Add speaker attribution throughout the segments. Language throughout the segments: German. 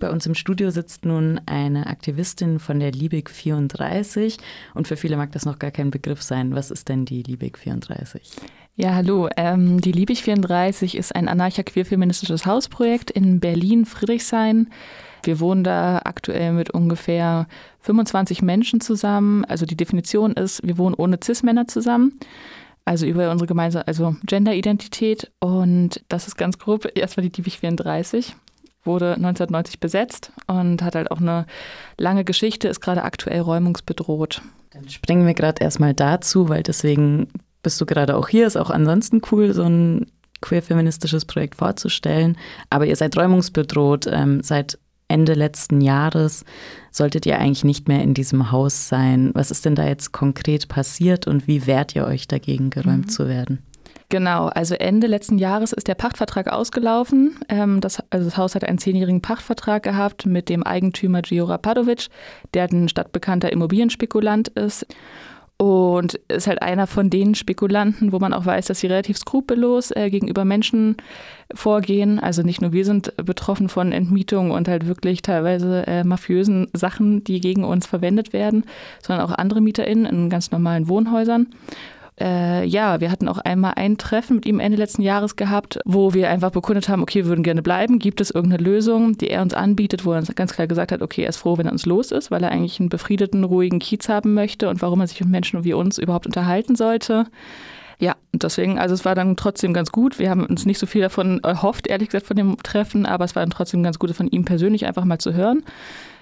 Speaker 1: Bei uns im Studio sitzt nun eine Aktivistin von der Liebig 34 und für viele mag das noch gar kein Begriff sein. Was ist denn die Liebig 34?
Speaker 2: Ja, hallo. Ähm, die Liebig 34 ist ein anarcha-queer-feministisches Hausprojekt in Berlin-Friedrichshain. Wir wohnen da aktuell mit ungefähr 25 Menschen zusammen. Also die Definition ist, wir wohnen ohne Cis-Männer zusammen. Also über unsere gemeinsame, also Gender-Identität. Und das ist ganz grob erstmal die Liebig 34 wurde 1990 besetzt und hat halt auch eine lange Geschichte, ist gerade aktuell räumungsbedroht.
Speaker 1: Dann springen wir gerade erstmal dazu, weil deswegen bist du gerade auch hier. Ist auch ansonsten cool, so ein queer-feministisches Projekt vorzustellen. Aber ihr seid räumungsbedroht. Ähm, seit Ende letzten Jahres solltet ihr eigentlich nicht mehr in diesem Haus sein. Was ist denn da jetzt konkret passiert und wie wehrt ihr euch dagegen, geräumt mhm. zu werden?
Speaker 2: Genau, also Ende letzten Jahres ist der Pachtvertrag ausgelaufen. Ähm, das, also das Haus hat einen zehnjährigen Pachtvertrag gehabt mit dem Eigentümer Gio Rapadovic, der ein stadtbekannter Immobilienspekulant ist. Und ist halt einer von den Spekulanten, wo man auch weiß, dass sie relativ skrupellos äh, gegenüber Menschen vorgehen. Also nicht nur wir sind betroffen von Entmietungen und halt wirklich teilweise äh, mafiösen Sachen, die gegen uns verwendet werden, sondern auch andere MieterInnen in ganz normalen Wohnhäusern äh, ja, wir hatten auch einmal ein Treffen mit ihm Ende letzten Jahres gehabt, wo wir einfach bekundet haben, okay, wir würden gerne bleiben. Gibt es irgendeine Lösung, die er uns anbietet, wo er uns ganz klar gesagt hat, okay, er ist froh, wenn er uns los ist, weil er eigentlich einen befriedeten, ruhigen Kiez haben möchte und warum er sich mit Menschen wie uns überhaupt unterhalten sollte. Ja, und deswegen, also es war dann trotzdem ganz gut. Wir haben uns nicht so viel davon erhofft, ehrlich gesagt, von dem Treffen, aber es war dann trotzdem ganz gut, von ihm persönlich einfach mal zu hören.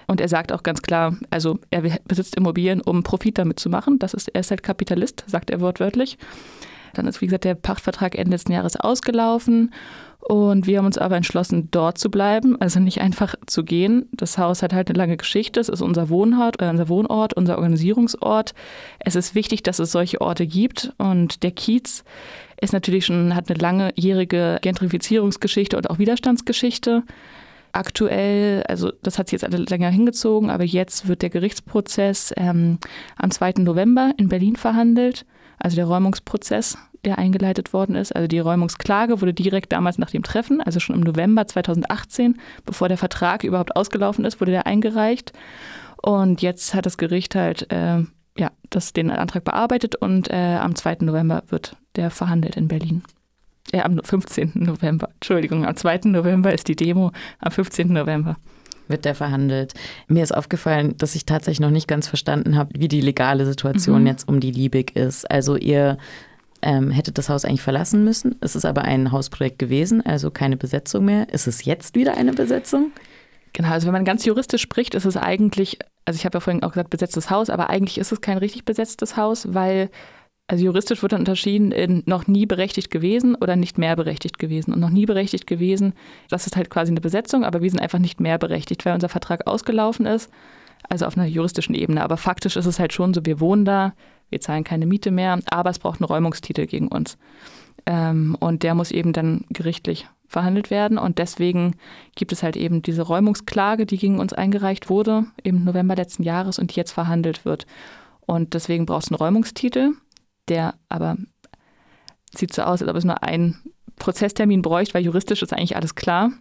Speaker 2: Und er sagt auch ganz klar, also er besitzt Immobilien, um Profit damit zu machen. Das ist, er ist halt Kapitalist, sagt er wortwörtlich. Dann ist, wie gesagt, der Pachtvertrag Ende letzten Jahres ausgelaufen. Und wir haben uns aber entschlossen, dort zu bleiben, also nicht einfach zu gehen. Das Haus hat halt eine lange Geschichte. Es ist unser Wohnort, äh, unser Wohnort, unser Organisierungsort. Es ist wichtig, dass es solche Orte gibt. Und der Kiez ist natürlich schon, hat eine langjährige Gentrifizierungsgeschichte und auch Widerstandsgeschichte. Aktuell, also das hat sich jetzt alle länger hingezogen, aber jetzt wird der Gerichtsprozess ähm, am 2. November in Berlin verhandelt, also der Räumungsprozess, der eingeleitet worden ist. Also die Räumungsklage wurde direkt damals nach dem Treffen, also schon im November 2018, bevor der Vertrag überhaupt ausgelaufen ist, wurde der eingereicht. Und jetzt hat das Gericht halt äh, ja, das, den Antrag bearbeitet und äh, am 2. November wird der verhandelt in Berlin äh, am 15. November, Entschuldigung, am 2. November ist die Demo, am 15. November
Speaker 1: wird der verhandelt. Mir ist aufgefallen, dass ich tatsächlich noch nicht ganz verstanden habe, wie die legale Situation mhm. jetzt um die Liebig ist. Also ihr ähm, hättet das Haus eigentlich verlassen müssen. Es ist aber ein Hausprojekt gewesen, also keine Besetzung mehr. Ist es jetzt wieder eine Besetzung?
Speaker 2: Genau, also wenn man ganz juristisch spricht, ist es eigentlich, also ich habe ja vorhin auch gesagt, besetztes Haus, aber eigentlich ist es kein richtig besetztes Haus, weil also juristisch wird dann unterschieden in noch nie berechtigt gewesen oder nicht mehr berechtigt gewesen. Und noch nie berechtigt gewesen, das ist halt quasi eine Besetzung, aber wir sind einfach nicht mehr berechtigt, weil unser Vertrag ausgelaufen ist. Also auf einer juristischen Ebene. Aber faktisch ist es halt schon so, wir wohnen da, wir zahlen keine Miete mehr, aber es braucht einen Räumungstitel gegen uns. Ähm, und der muss eben dann gerichtlich verhandelt werden. Und deswegen gibt es halt eben diese Räumungsklage, die gegen uns eingereicht wurde im November letzten Jahres und die jetzt verhandelt wird. Und deswegen braucht es einen Räumungstitel der aber sieht so aus, als ob es nur einen Prozesstermin bräuchte, weil juristisch ist eigentlich alles klar.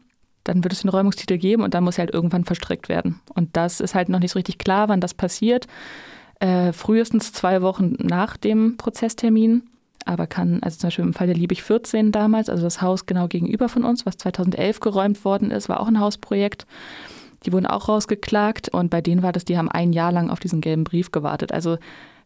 Speaker 2: Dann wird es den Räumungstitel geben und dann muss er halt irgendwann verstrickt werden. Und das ist halt noch nicht so richtig klar, wann das passiert. Äh, frühestens zwei Wochen nach dem Prozesstermin, aber kann, also zum Beispiel im Fall der Liebig 14 damals, also das Haus genau gegenüber von uns, was 2011 geräumt worden ist, war auch ein Hausprojekt. Die wurden auch rausgeklagt und bei denen war das, die haben ein Jahr lang auf diesen gelben Brief gewartet. Also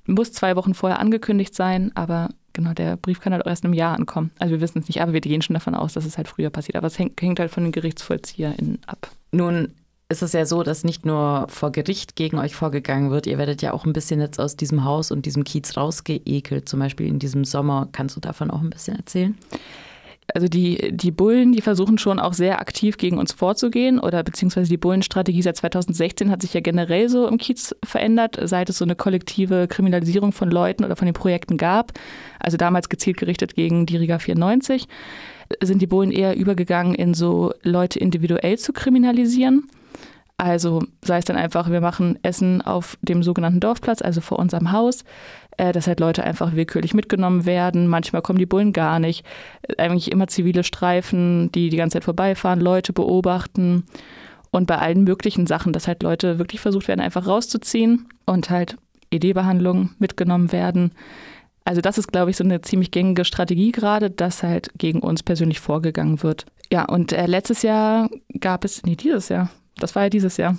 Speaker 2: muss zwei Wochen vorher angekündigt sein, aber genau, der Brief kann halt erst einem Jahr ankommen. Also wir wissen es nicht, aber wir gehen schon davon aus, dass es halt früher passiert. Aber es hängt, hängt halt von den GerichtsvollzieherInnen ab.
Speaker 1: Nun ist es ja so, dass nicht nur vor Gericht gegen euch vorgegangen wird, ihr werdet ja auch ein bisschen jetzt aus diesem Haus und diesem Kiez rausgeekelt, zum Beispiel in diesem Sommer. Kannst du davon auch ein bisschen erzählen?
Speaker 2: Also die, die Bullen, die versuchen schon auch sehr aktiv gegen uns vorzugehen oder beziehungsweise die Bullenstrategie seit 2016 hat sich ja generell so im Kiez verändert, seit es so eine kollektive Kriminalisierung von Leuten oder von den Projekten gab. Also damals gezielt gerichtet gegen die Riga 94, sind die Bullen eher übergegangen in so Leute individuell zu kriminalisieren. Also sei es dann einfach, wir machen Essen auf dem sogenannten Dorfplatz, also vor unserem Haus, äh, dass halt Leute einfach willkürlich mitgenommen werden. Manchmal kommen die Bullen gar nicht. Eigentlich immer zivile Streifen, die die ganze Zeit vorbeifahren, Leute beobachten. und bei allen möglichen Sachen, dass halt Leute wirklich versucht werden, einfach rauszuziehen und halt ED-Behandlungen mitgenommen werden. Also das ist, glaube ich, so eine ziemlich gängige Strategie gerade, dass halt gegen uns persönlich vorgegangen wird. Ja, und äh, letztes Jahr gab es, nee, dieses Jahr, das war ja dieses Jahr,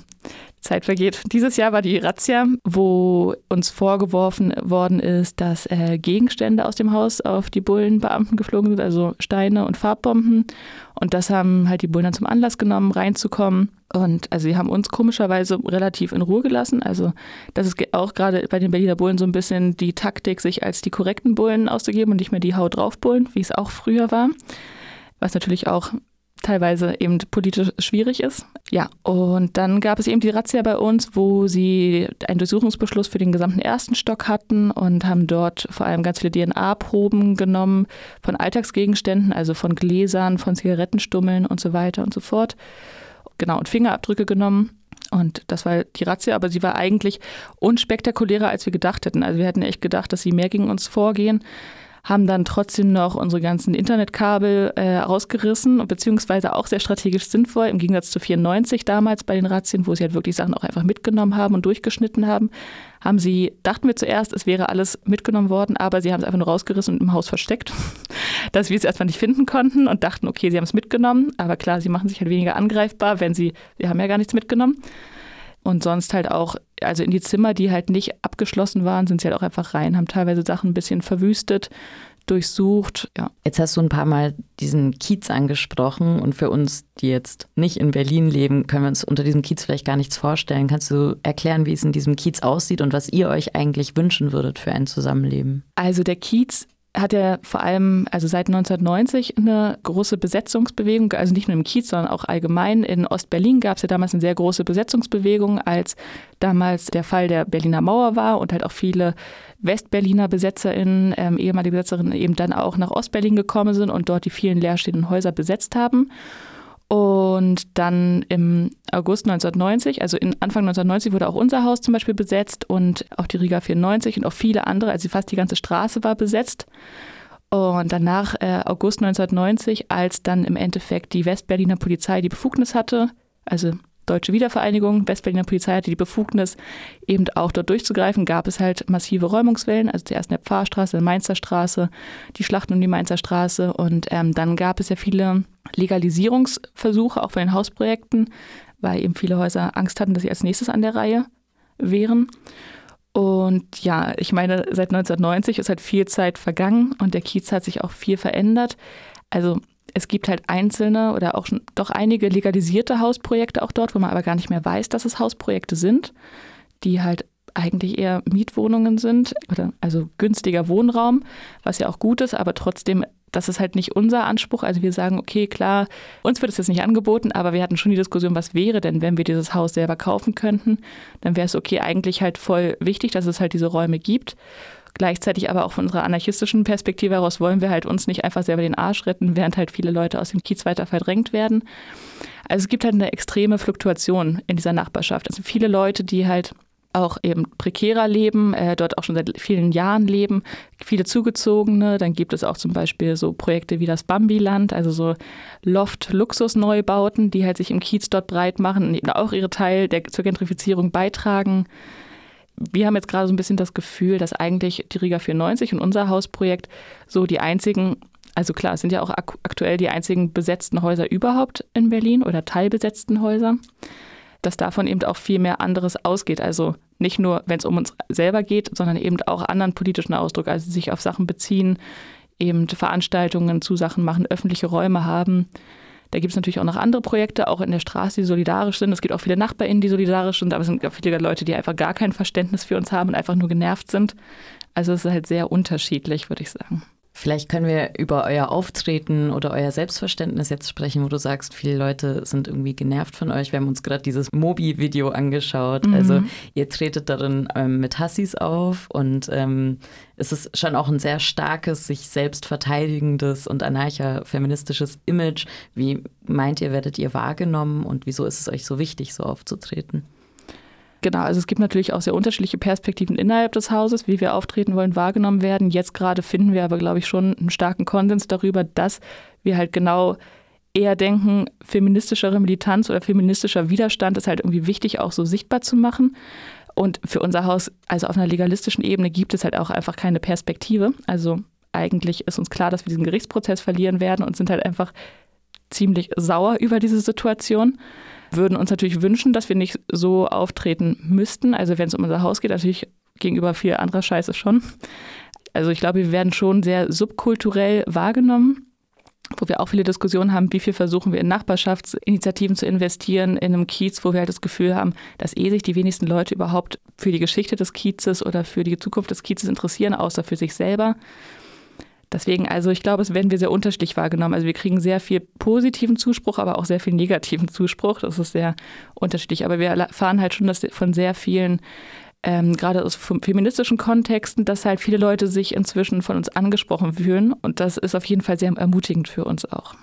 Speaker 2: Zeit vergeht. Dieses Jahr war die Razzia, wo uns vorgeworfen worden ist, dass äh, Gegenstände aus dem Haus auf die Bullenbeamten geflogen sind, also Steine und Farbbomben. Und das haben halt die Bullen dann zum Anlass genommen, reinzukommen. Und also sie haben uns komischerweise relativ in Ruhe gelassen. Also das ist auch gerade bei den Berliner Bullen so ein bisschen die Taktik, sich als die korrekten Bullen auszugeben und nicht mehr die Haut drauf Bullen, wie es auch früher war. Was natürlich auch teilweise eben politisch schwierig ist. Ja, und dann gab es eben die Razzia bei uns, wo sie einen Durchsuchungsbeschluss für den gesamten ersten Stock hatten und haben dort vor allem ganz viele DNA-Proben genommen von Alltagsgegenständen, also von Gläsern, von Zigarettenstummeln und so weiter und so fort. Genau, und Fingerabdrücke genommen. Und das war die Razzia, aber sie war eigentlich unspektakulärer, als wir gedacht hätten. Also wir hätten echt gedacht, dass sie mehr gegen uns vorgehen haben dann trotzdem noch unsere ganzen Internetkabel äh, rausgerissen, beziehungsweise auch sehr strategisch sinnvoll, im Gegensatz zu 94 damals bei den Razzien, wo sie halt wirklich Sachen auch einfach mitgenommen haben und durchgeschnitten haben, haben sie, dachten wir zuerst, es wäre alles mitgenommen worden, aber sie haben es einfach nur rausgerissen und im Haus versteckt, dass wir es erstmal nicht finden konnten und dachten, okay, sie haben es mitgenommen, aber klar, sie machen sich halt weniger angreifbar, wenn sie, sie haben ja gar nichts mitgenommen. Und sonst halt auch, also in die Zimmer, die halt nicht abgeschlossen waren, sind sie halt auch einfach rein, haben teilweise Sachen ein bisschen verwüstet, durchsucht. Ja.
Speaker 1: Jetzt hast du ein paar Mal diesen Kiez angesprochen und für uns, die jetzt nicht in Berlin leben, können wir uns unter diesem Kiez vielleicht gar nichts vorstellen. Kannst du erklären, wie es in diesem Kiez aussieht und was ihr euch eigentlich wünschen würdet für ein Zusammenleben?
Speaker 2: Also der Kiez hat ja vor allem, also seit 1990 eine große Besetzungsbewegung, also nicht nur im Kiez, sondern auch allgemein. In Ostberlin gab es ja damals eine sehr große Besetzungsbewegung, als damals der Fall der Berliner Mauer war und halt auch viele Westberliner BesetzerInnen, ähm, ehemalige Besetzerinnen eben dann auch nach Ostberlin gekommen sind und dort die vielen leerstehenden Häuser besetzt haben. Und dann im August 1990, also in Anfang 1990 wurde auch unser Haus zum Beispiel besetzt und auch die Riga 94 und auch viele andere, also fast die ganze Straße war besetzt. Und danach äh, August 1990, als dann im Endeffekt die Westberliner Polizei die Befugnis hatte, also Deutsche Wiedervereinigung, Westberliner Polizei hatte die Befugnis, eben auch dort durchzugreifen, gab es halt massive Räumungswellen, also zuerst in der Pfarrstraße, in der Mainzer Straße, die Schlachten um die Mainzer Straße und ähm, dann gab es ja viele Legalisierungsversuche auch von den Hausprojekten, weil eben viele Häuser Angst hatten, dass sie als nächstes an der Reihe wären. Und ja, ich meine, seit 1990 ist halt viel Zeit vergangen und der Kiez hat sich auch viel verändert. Also es gibt halt einzelne oder auch schon doch einige legalisierte Hausprojekte auch dort, wo man aber gar nicht mehr weiß, dass es Hausprojekte sind, die halt eigentlich eher Mietwohnungen sind oder also günstiger Wohnraum, was ja auch gut ist, aber trotzdem, das ist halt nicht unser Anspruch. Also wir sagen, okay, klar, uns wird es jetzt nicht angeboten, aber wir hatten schon die Diskussion, was wäre denn, wenn wir dieses Haus selber kaufen könnten? Dann wäre es okay, eigentlich halt voll wichtig, dass es halt diese Räume gibt. Gleichzeitig aber auch von unserer anarchistischen Perspektive heraus wollen wir halt uns nicht einfach selber den Arsch retten, während halt viele Leute aus dem Kiez weiter verdrängt werden. Also es gibt halt eine extreme Fluktuation in dieser Nachbarschaft. Also viele Leute, die halt auch eben prekärer leben, äh, dort auch schon seit vielen Jahren leben, viele Zugezogene. Dann gibt es auch zum Beispiel so Projekte wie das Bambiland, also so Loft-Luxus-Neubauten, die halt sich im Kiez dort breit machen und eben auch ihre Teil der, zur Gentrifizierung beitragen wir haben jetzt gerade so ein bisschen das Gefühl, dass eigentlich die Riga 94 und unser Hausprojekt so die einzigen, also klar, es sind ja auch ak aktuell die einzigen besetzten Häuser überhaupt in Berlin oder teilbesetzten Häuser, dass davon eben auch viel mehr anderes ausgeht. Also nicht nur, wenn es um uns selber geht, sondern eben auch anderen politischen Ausdruck, also sich auf Sachen beziehen, eben Veranstaltungen zu Sachen machen, öffentliche Räume haben. Da gibt es natürlich auch noch andere Projekte, auch in der Straße, die solidarisch sind. Es gibt auch viele NachbarInnen, die solidarisch sind, aber es sind auch viele Leute, die einfach gar kein Verständnis für uns haben und einfach nur genervt sind. Also es ist halt sehr unterschiedlich, würde ich sagen.
Speaker 1: Vielleicht können wir über euer Auftreten oder euer Selbstverständnis jetzt sprechen, wo du sagst, viele Leute sind irgendwie genervt von euch. Wir haben uns gerade dieses Mobi-Video angeschaut. Mhm. Also ihr tretet darin ähm, mit Hassis auf und ähm, es ist schon auch ein sehr starkes, sich selbst verteidigendes und anarcha-feministisches Image. Wie meint ihr, werdet ihr wahrgenommen und wieso ist es euch so wichtig, so aufzutreten?
Speaker 2: Genau, also es gibt natürlich auch sehr unterschiedliche Perspektiven innerhalb des Hauses, wie wir auftreten wollen, wahrgenommen werden. Jetzt gerade finden wir aber, glaube ich, schon einen starken Konsens darüber, dass wir halt genau eher denken, feministischere Militanz oder feministischer Widerstand ist halt irgendwie wichtig, auch so sichtbar zu machen. Und für unser Haus, also auf einer legalistischen Ebene, gibt es halt auch einfach keine Perspektive. Also eigentlich ist uns klar, dass wir diesen Gerichtsprozess verlieren werden und sind halt einfach ziemlich sauer über diese Situation. Würden uns natürlich wünschen, dass wir nicht so auftreten müssten. Also wenn es um unser Haus geht, natürlich gegenüber viel anderer Scheiße schon. Also ich glaube, wir werden schon sehr subkulturell wahrgenommen wo wir auch viele Diskussionen haben, wie viel versuchen wir in Nachbarschaftsinitiativen zu investieren, in einem Kiez, wo wir halt das Gefühl haben, dass eh sich die wenigsten Leute überhaupt für die Geschichte des Kiezes oder für die Zukunft des Kiezes interessieren, außer für sich selber. Deswegen, also ich glaube, es werden wir sehr unterschiedlich wahrgenommen. Also wir kriegen sehr viel positiven Zuspruch, aber auch sehr viel negativen Zuspruch. Das ist sehr unterschiedlich. Aber wir erfahren halt schon dass von sehr vielen, ähm, gerade aus feministischen Kontexten, dass halt viele Leute sich inzwischen von uns angesprochen fühlen. Und das ist auf jeden Fall sehr ermutigend für uns auch.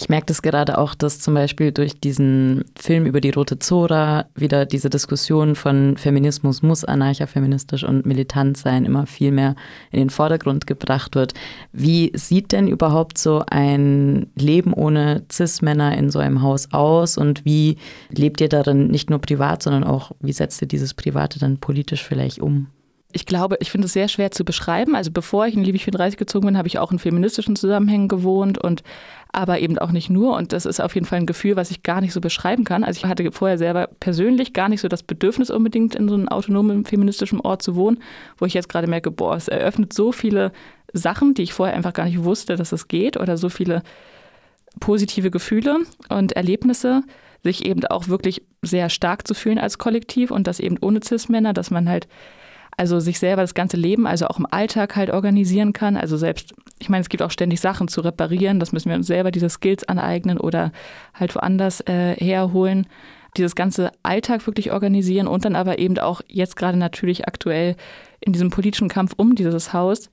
Speaker 1: Ich merke das gerade auch, dass zum Beispiel durch diesen Film über die Rote Zora wieder diese Diskussion von Feminismus muss anarchafeministisch und militant sein immer viel mehr in den Vordergrund gebracht wird. Wie sieht denn überhaupt so ein Leben ohne Cis-Männer in so einem Haus aus und wie lebt ihr darin nicht nur privat, sondern auch, wie setzt ihr dieses Private dann politisch vielleicht um?
Speaker 2: ich glaube, ich finde es sehr schwer zu beschreiben. Also bevor ich in Liebig 34 gezogen bin, habe ich auch in feministischen Zusammenhängen gewohnt und aber eben auch nicht nur. Und das ist auf jeden Fall ein Gefühl, was ich gar nicht so beschreiben kann. Also ich hatte vorher selber persönlich gar nicht so das Bedürfnis unbedingt in so einem autonomen feministischen Ort zu wohnen, wo ich jetzt gerade merke, boah, es eröffnet so viele Sachen, die ich vorher einfach gar nicht wusste, dass es geht oder so viele positive Gefühle und Erlebnisse, sich eben auch wirklich sehr stark zu fühlen als Kollektiv und das eben ohne Cis-Männer, dass man halt also sich selber das ganze Leben, also auch im Alltag halt organisieren kann. Also selbst, ich meine, es gibt auch ständig Sachen zu reparieren, das müssen wir uns selber diese Skills aneignen oder halt woanders äh, herholen. Dieses ganze Alltag wirklich organisieren und dann aber eben auch jetzt gerade natürlich aktuell in diesem politischen Kampf um dieses Haus.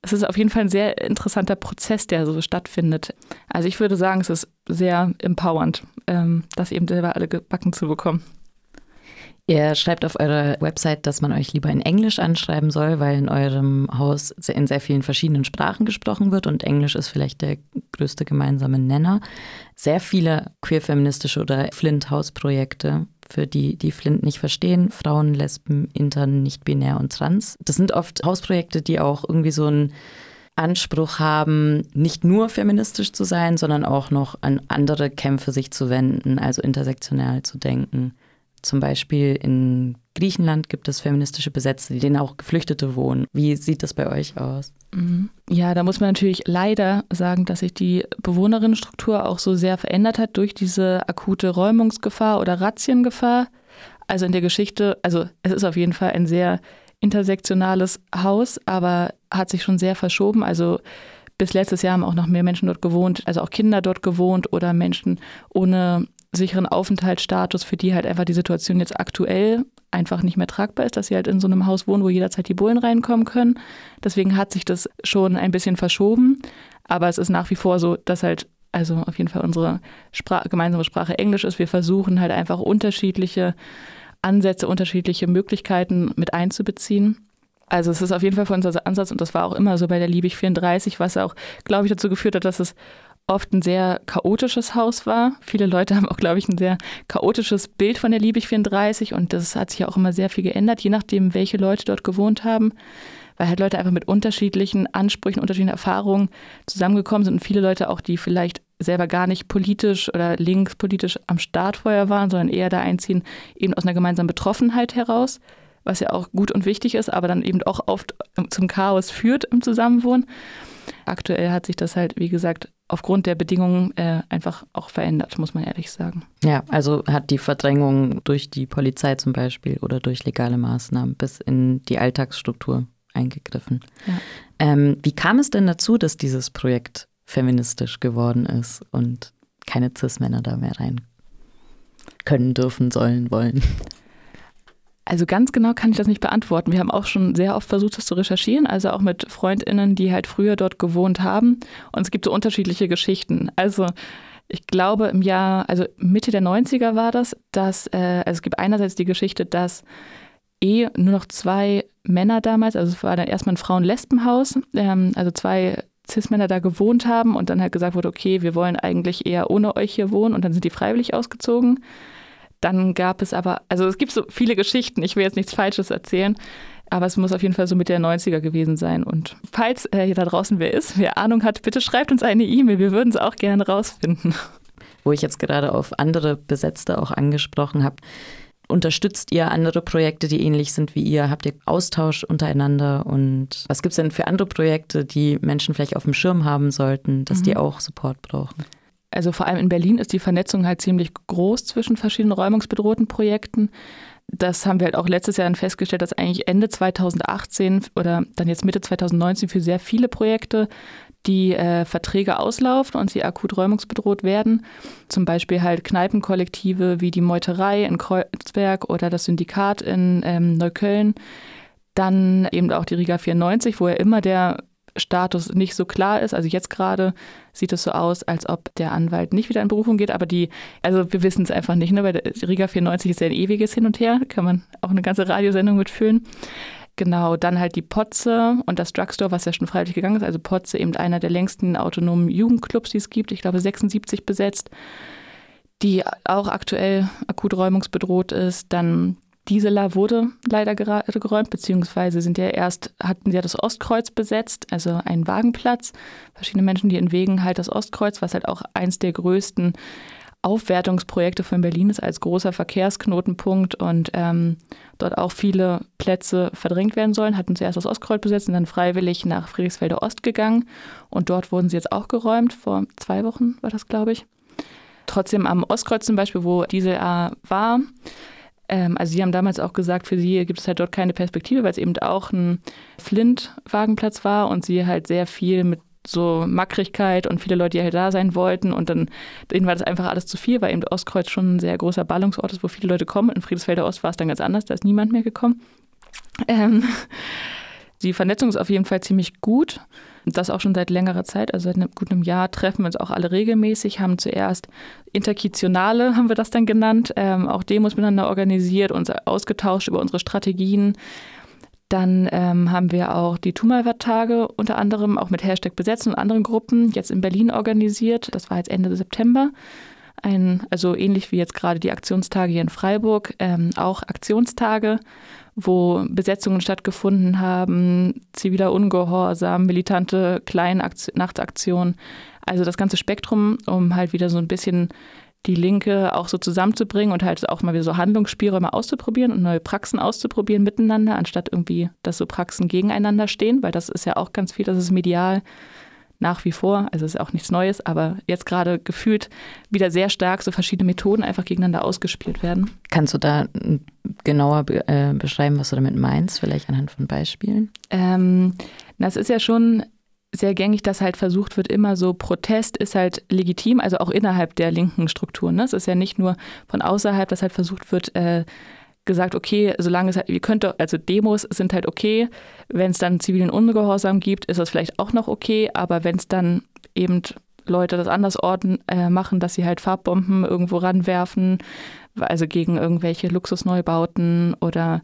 Speaker 2: Es ist auf jeden Fall ein sehr interessanter Prozess, der so stattfindet. Also ich würde sagen, es ist sehr empowernd, ähm, das eben selber alle gebacken zu bekommen.
Speaker 1: Ihr schreibt auf eurer Website, dass man euch lieber in Englisch anschreiben soll, weil in eurem Haus in sehr vielen verschiedenen Sprachen gesprochen wird und Englisch ist vielleicht der größte gemeinsame Nenner. Sehr viele queer-feministische oder Flint-Haus-Projekte, für die, die Flint nicht verstehen, Frauen, Lesben, Intern, nicht-binär und trans. Das sind oft Hausprojekte, die auch irgendwie so einen Anspruch haben, nicht nur feministisch zu sein, sondern auch noch an andere Kämpfe sich zu wenden, also intersektional zu denken. Zum Beispiel in Griechenland gibt es feministische Besetzte, in denen auch Geflüchtete wohnen. Wie sieht das bei euch aus?
Speaker 2: Mhm. Ja, da muss man natürlich leider sagen, dass sich die Bewohnerinnenstruktur auch so sehr verändert hat durch diese akute Räumungsgefahr oder Razziengefahr. Also in der Geschichte, also es ist auf jeden Fall ein sehr intersektionales Haus, aber hat sich schon sehr verschoben. Also bis letztes Jahr haben auch noch mehr Menschen dort gewohnt, also auch Kinder dort gewohnt oder Menschen ohne sicheren Aufenthaltsstatus, für die halt einfach die Situation jetzt aktuell einfach nicht mehr tragbar ist, dass sie halt in so einem Haus wohnen, wo jederzeit die Bullen reinkommen können. Deswegen hat sich das schon ein bisschen verschoben. Aber es ist nach wie vor so, dass halt also auf jeden Fall unsere Sprache, gemeinsame Sprache Englisch ist. Wir versuchen halt einfach unterschiedliche Ansätze, unterschiedliche Möglichkeiten mit einzubeziehen. Also es ist auf jeden Fall von unser Ansatz und das war auch immer so bei der Liebig 34, was auch, glaube ich, dazu geführt hat, dass es oft ein sehr chaotisches Haus war. Viele Leute haben auch, glaube ich, ein sehr chaotisches Bild von der Liebig 34 und das hat sich auch immer sehr viel geändert, je nachdem, welche Leute dort gewohnt haben, weil halt Leute einfach mit unterschiedlichen Ansprüchen, unterschiedlichen Erfahrungen zusammengekommen sind und viele Leute auch, die vielleicht selber gar nicht politisch oder linkspolitisch am Start vorher waren, sondern eher da einziehen, eben aus einer gemeinsamen Betroffenheit heraus, was ja auch gut und wichtig ist, aber dann eben auch oft zum Chaos führt im Zusammenwohnen. Aktuell hat sich das halt, wie gesagt, aufgrund der Bedingungen äh, einfach auch verändert, muss man ehrlich sagen.
Speaker 1: Ja, also hat die Verdrängung durch die Polizei zum Beispiel oder durch legale Maßnahmen bis in die Alltagsstruktur eingegriffen. Ja. Ähm, wie kam es denn dazu, dass dieses Projekt feministisch geworden ist und keine Cis-Männer da mehr rein können, dürfen, sollen, wollen?
Speaker 2: Also ganz genau kann ich das nicht beantworten. Wir haben auch schon sehr oft versucht, das zu recherchieren, also auch mit Freundinnen, die halt früher dort gewohnt haben. Und es gibt so unterschiedliche Geschichten. Also ich glaube im Jahr, also Mitte der 90er war das, dass, äh, also es gibt einerseits die Geschichte, dass eh nur noch zwei Männer damals, also es war dann erstmal ein Frauen-Lesbenhaus, ähm, also zwei Cis-Männer da gewohnt haben und dann halt gesagt wurde, okay, wir wollen eigentlich eher ohne euch hier wohnen und dann sind die freiwillig ausgezogen. Dann gab es aber, also es gibt so viele Geschichten, ich will jetzt nichts Falsches erzählen, aber es muss auf jeden Fall so mit der 90er gewesen sein. Und falls äh, hier da draußen wer ist, wer Ahnung hat, bitte schreibt uns eine E-Mail, wir würden es auch gerne rausfinden.
Speaker 1: Wo ich jetzt gerade auf andere Besetzte auch angesprochen habe, Unterstützt ihr andere Projekte, die ähnlich sind wie ihr? Habt ihr Austausch untereinander? Und was gibt es denn für andere Projekte, die Menschen vielleicht auf dem Schirm haben sollten, dass mhm. die auch Support brauchen?
Speaker 2: Also vor allem in Berlin ist die Vernetzung halt ziemlich groß zwischen verschiedenen räumungsbedrohten Projekten. Das haben wir halt auch letztes Jahr dann festgestellt, dass eigentlich Ende 2018 oder dann jetzt Mitte 2019 für sehr viele Projekte die äh, Verträge auslaufen und sie akut räumungsbedroht werden. Zum Beispiel halt Kneipenkollektive wie die Meuterei in Kreuzberg oder das Syndikat in ähm, Neukölln. Dann eben auch die Riga 94, wo ja immer der Status nicht so klar ist. Also jetzt gerade sieht es so aus, als ob der Anwalt nicht wieder in Berufung geht, aber die, also wir wissen es einfach nicht, ne? weil Riga 94 ist ja ein ewiges Hin und Her, kann man auch eine ganze Radiosendung mitfüllen. Genau, dann halt die Potze und das Drugstore, was ja schon freiwillig gegangen ist. Also Potze eben einer der längsten autonomen Jugendclubs, die es gibt. Ich glaube 76 besetzt, die auch aktuell akut räumungsbedroht ist. Dann Diesela wurde leider geräumt, beziehungsweise sind ja erst, hatten sie ja das Ostkreuz besetzt, also einen Wagenplatz. Verschiedene Menschen, die in Wegen halt das Ostkreuz, was halt auch eins der größten Aufwertungsprojekte von Berlin ist als großer Verkehrsknotenpunkt und ähm, dort auch viele Plätze verdrängt werden sollen, hatten zuerst das Ostkreuz besetzt und dann freiwillig nach Friedrichsfelde Ost gegangen. Und dort wurden sie jetzt auch geräumt, vor zwei Wochen war das, glaube ich. Trotzdem am Ostkreuz zum Beispiel, wo diese A war, also sie haben damals auch gesagt, für sie gibt es halt dort keine Perspektive, weil es eben auch ein Flint-Wagenplatz war und sie halt sehr viel mit so Mackrigkeit und viele Leute, die halt da sein wollten. Und dann denen war das einfach alles zu viel, weil eben Ostkreuz schon ein sehr großer Ballungsort ist, wo viele Leute kommen. In Friedrichsfelder Ost war es dann ganz anders, da ist niemand mehr gekommen. Ähm, die Vernetzung ist auf jeden Fall ziemlich gut. Das auch schon seit längerer Zeit, also seit einem guten Jahr treffen wir uns auch alle regelmäßig, haben zuerst Interkitionale, haben wir das dann genannt, ähm, auch Demos miteinander organisiert, uns ausgetauscht über unsere Strategien, dann ähm, haben wir auch die Tumalwert-Tage unter anderem auch mit Hashtag besetzt und anderen Gruppen jetzt in Berlin organisiert. Das war jetzt Ende September. Ein, also ähnlich wie jetzt gerade die Aktionstage hier in Freiburg, ähm, auch Aktionstage, wo Besetzungen stattgefunden haben, ziviler Ungehorsam, militante Kleinachtaktionen. Also das ganze Spektrum, um halt wieder so ein bisschen die Linke auch so zusammenzubringen und halt auch mal wieder so Handlungsspielräume auszuprobieren und neue Praxen auszuprobieren miteinander, anstatt irgendwie, dass so Praxen gegeneinander stehen, weil das ist ja auch ganz viel, das ist medial nach wie vor, also ist auch nichts Neues, aber jetzt gerade gefühlt wieder sehr stark so verschiedene Methoden einfach gegeneinander ausgespielt werden.
Speaker 1: Kannst du da genauer äh, beschreiben, was du damit meinst, vielleicht anhand von Beispielen?
Speaker 2: Ähm, das ist ja schon sehr gängig, dass halt versucht wird, immer so Protest ist halt legitim, also auch innerhalb der linken Strukturen. Ne? Es ist ja nicht nur von außerhalb, dass halt versucht wird, äh, gesagt, okay, solange es halt, ihr könnt, also Demos sind halt okay, wenn es dann zivilen Ungehorsam gibt, ist das vielleicht auch noch okay, aber wenn es dann eben Leute das anders orten, äh, machen, dass sie halt Farbbomben irgendwo ranwerfen, also gegen irgendwelche Luxusneubauten oder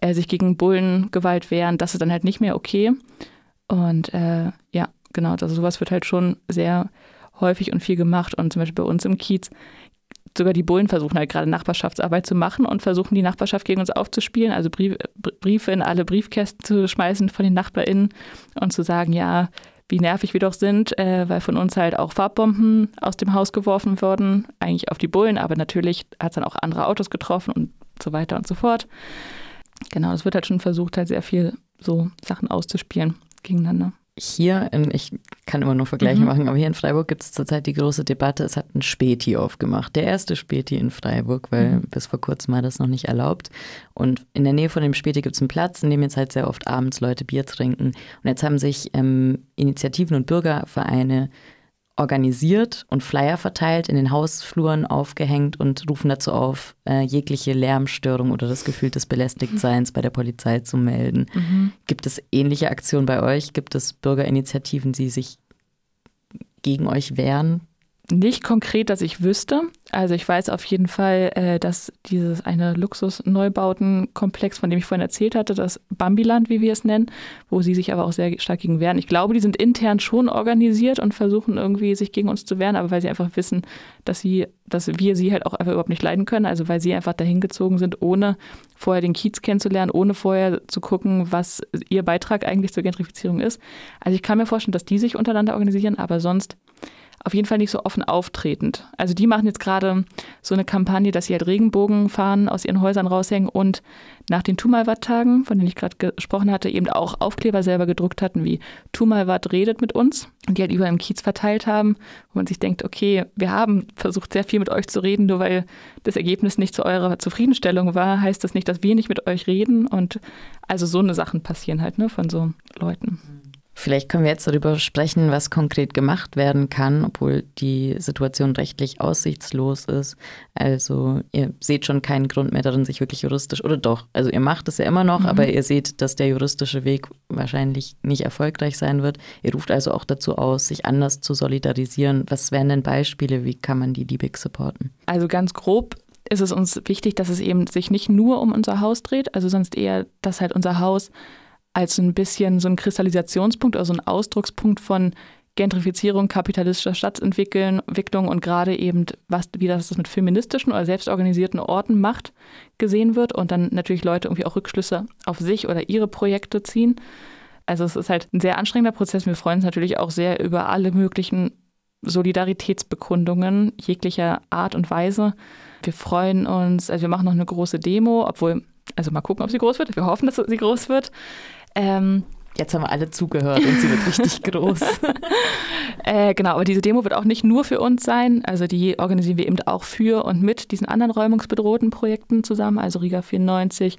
Speaker 2: äh, sich gegen Bullengewalt wehren, das ist dann halt nicht mehr okay. Und äh, ja, genau, also sowas wird halt schon sehr häufig und viel gemacht. Und zum Beispiel bei uns im Kiez, sogar die Bullen versuchen halt gerade Nachbarschaftsarbeit zu machen und versuchen die Nachbarschaft gegen uns aufzuspielen, also Briefe in alle Briefkästen zu schmeißen von den NachbarInnen und zu sagen, ja, wie nervig wir doch sind, äh, weil von uns halt auch Farbbomben aus dem Haus geworfen wurden, eigentlich auf die Bullen, aber natürlich hat es dann auch andere Autos getroffen und so weiter und so fort. Genau, es wird halt schon versucht, halt sehr viel so Sachen auszuspielen gegeneinander.
Speaker 1: Hier, in, ich kann immer nur Vergleiche mhm. machen, aber hier in Freiburg gibt es zurzeit die große Debatte, es hat ein Späti aufgemacht. Der erste Späti in Freiburg, weil mhm. bis vor kurzem war das noch nicht erlaubt. Und in der Nähe von dem Späti gibt es einen Platz, in dem jetzt halt sehr oft abends Leute Bier trinken. Und jetzt haben sich ähm, Initiativen und Bürgervereine organisiert und Flyer verteilt, in den Hausfluren aufgehängt und rufen dazu auf, äh, jegliche Lärmstörung oder das Gefühl des Belästigtseins bei der Polizei zu melden. Mhm. Gibt es ähnliche Aktionen bei euch? Gibt es Bürgerinitiativen, die sich gegen euch wehren?
Speaker 2: Nicht konkret, dass ich wüsste. Also ich weiß auf jeden Fall, äh, dass dieses eine Luxus-Neubautenkomplex, von dem ich vorhin erzählt hatte, das Bambiland, wie wir es nennen, wo sie sich aber auch sehr stark gegen wehren. Ich glaube, die sind intern schon organisiert und versuchen irgendwie sich gegen uns zu wehren, aber weil sie einfach wissen, dass sie, dass wir sie halt auch einfach überhaupt nicht leiden können. Also weil sie einfach dahin gezogen sind, ohne vorher den Kiez kennenzulernen, ohne vorher zu gucken, was ihr Beitrag eigentlich zur Gentrifizierung ist. Also ich kann mir vorstellen, dass die sich untereinander organisieren, aber sonst auf jeden Fall nicht so offen auftretend. Also die machen jetzt gerade so eine Kampagne, dass sie halt Regenbogenfahnen aus ihren Häusern raushängen und nach den Tumalwatt-Tagen, von denen ich gerade gesprochen hatte, eben auch Aufkleber selber gedruckt hatten, wie Tumalwatt redet mit uns und die halt überall im Kiez verteilt haben, wo man sich denkt, okay, wir haben versucht sehr viel mit euch zu reden, nur weil das Ergebnis nicht zu eurer Zufriedenstellung war, heißt das nicht, dass wir nicht mit euch reden und also so eine Sachen passieren halt ne, von so Leuten.
Speaker 1: Vielleicht können wir jetzt darüber sprechen, was konkret gemacht werden kann, obwohl die Situation rechtlich aussichtslos ist. Also ihr seht schon keinen Grund mehr darin, sich wirklich juristisch, oder doch, also ihr macht es ja immer noch, mhm. aber ihr seht, dass der juristische Weg wahrscheinlich nicht erfolgreich sein wird. Ihr ruft also auch dazu aus, sich anders zu solidarisieren. Was wären denn Beispiele, wie kann man die Liebig supporten?
Speaker 2: Also ganz grob ist es uns wichtig, dass es eben sich nicht nur um unser Haus dreht, also sonst eher, dass halt unser Haus als ein bisschen so ein Kristallisationspunkt, also ein Ausdruckspunkt von Gentrifizierung, kapitalistischer Stadtentwicklung und gerade eben, was, wie das mit feministischen oder selbstorganisierten Orten macht, gesehen wird und dann natürlich Leute irgendwie auch Rückschlüsse auf sich oder ihre Projekte ziehen. Also es ist halt ein sehr anstrengender Prozess. Wir freuen uns natürlich auch sehr über alle möglichen Solidaritätsbekundungen jeglicher Art und Weise. Wir freuen uns, also wir machen noch eine große Demo, obwohl, also mal gucken, ob sie groß wird. Wir hoffen, dass sie groß wird.
Speaker 1: Ähm, Jetzt haben wir alle zugehört und sie wird richtig groß.
Speaker 2: äh, genau, aber diese Demo wird auch nicht nur für uns sein. Also die organisieren wir eben auch für und mit diesen anderen räumungsbedrohten Projekten zusammen. Also Riga 94,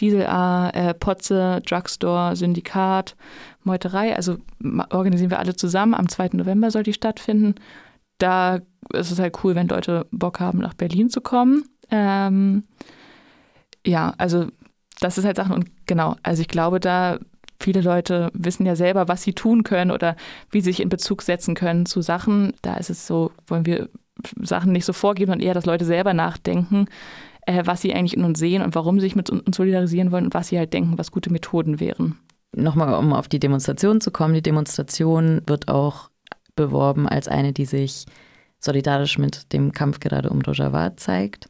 Speaker 2: Diesel A, äh, Potze, Drugstore, Syndikat, Meuterei. Also organisieren wir alle zusammen. Am 2. November soll die stattfinden. Da ist es halt cool, wenn Leute Bock haben, nach Berlin zu kommen. Ähm, ja, also das ist halt Sachen und genau, also ich glaube, da viele Leute wissen ja selber, was sie tun können oder wie sie sich in Bezug setzen können zu Sachen. Da ist es so, wollen wir Sachen nicht so vorgeben, sondern eher, dass Leute selber nachdenken, äh, was sie eigentlich in uns sehen und warum sie sich mit uns solidarisieren wollen und was sie halt denken, was gute Methoden wären.
Speaker 1: Nochmal, um auf die Demonstration zu kommen. Die Demonstration wird auch beworben als eine, die sich solidarisch mit dem Kampf gerade um Rojava zeigt.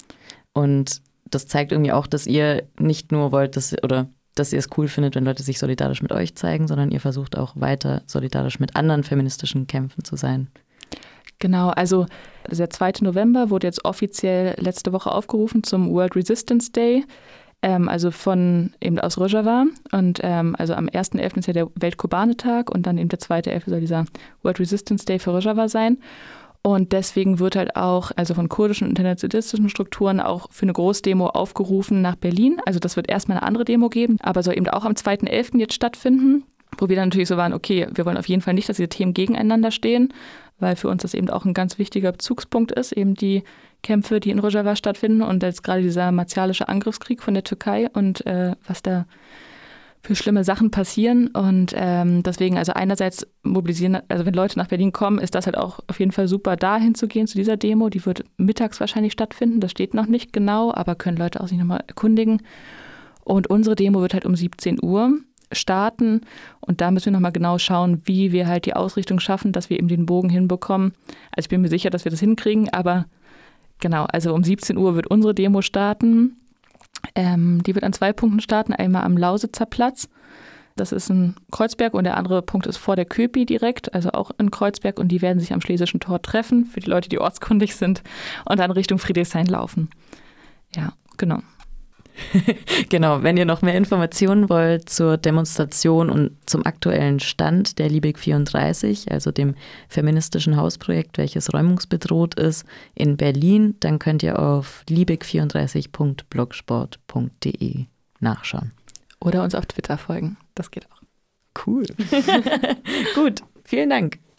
Speaker 1: Und das zeigt irgendwie auch, dass ihr nicht nur wollt, dass, oder dass ihr es cool findet, wenn Leute sich solidarisch mit euch zeigen, sondern ihr versucht auch weiter solidarisch mit anderen feministischen Kämpfen zu sein.
Speaker 2: Genau, also der 2. November wurde jetzt offiziell letzte Woche aufgerufen zum World Resistance Day, ähm, also von eben aus Rojava. Und ähm, also am 1.11. ist ja der Weltkubanetag und dann eben der 2.11. soll dieser World Resistance Day für Rojava sein. Und deswegen wird halt auch, also von kurdischen und internationalistischen Strukturen, auch für eine Großdemo aufgerufen nach Berlin. Also das wird erstmal eine andere Demo geben, aber soll eben auch am 2.11. jetzt stattfinden. Wo wir dann natürlich so waren, okay, wir wollen auf jeden Fall nicht, dass diese Themen gegeneinander stehen, weil für uns das eben auch ein ganz wichtiger Bezugspunkt ist, eben die Kämpfe, die in Rojava stattfinden und jetzt gerade dieser martialische Angriffskrieg von der Türkei und äh, was da für schlimme Sachen passieren. Und ähm, deswegen, also einerseits mobilisieren, also wenn Leute nach Berlin kommen, ist das halt auch auf jeden Fall super, da hinzugehen zu dieser Demo. Die wird mittags wahrscheinlich stattfinden, das steht noch nicht genau, aber können Leute auch sich nochmal erkundigen. Und unsere Demo wird halt um 17 Uhr starten. Und da müssen wir nochmal genau schauen, wie wir halt die Ausrichtung schaffen, dass wir eben den Bogen hinbekommen. Also ich bin mir sicher, dass wir das hinkriegen, aber genau, also um 17 Uhr wird unsere Demo starten. Ähm, die wird an zwei Punkten starten. Einmal am Lausitzer Platz. Das ist ein Kreuzberg und der andere Punkt ist vor der Köpi direkt, also auch in Kreuzberg. Und die werden sich am Schlesischen Tor treffen, für die Leute, die ortskundig sind, und dann Richtung Friedrichshain laufen. Ja, genau.
Speaker 1: genau, wenn ihr noch mehr Informationen wollt zur Demonstration und zum aktuellen Stand der Liebig 34, also dem feministischen Hausprojekt, welches räumungsbedroht ist, in Berlin, dann könnt ihr auf liebig34.blogsport.de nachschauen.
Speaker 2: Oder uns auf Twitter folgen. Das geht auch.
Speaker 1: Cool. Gut, vielen Dank.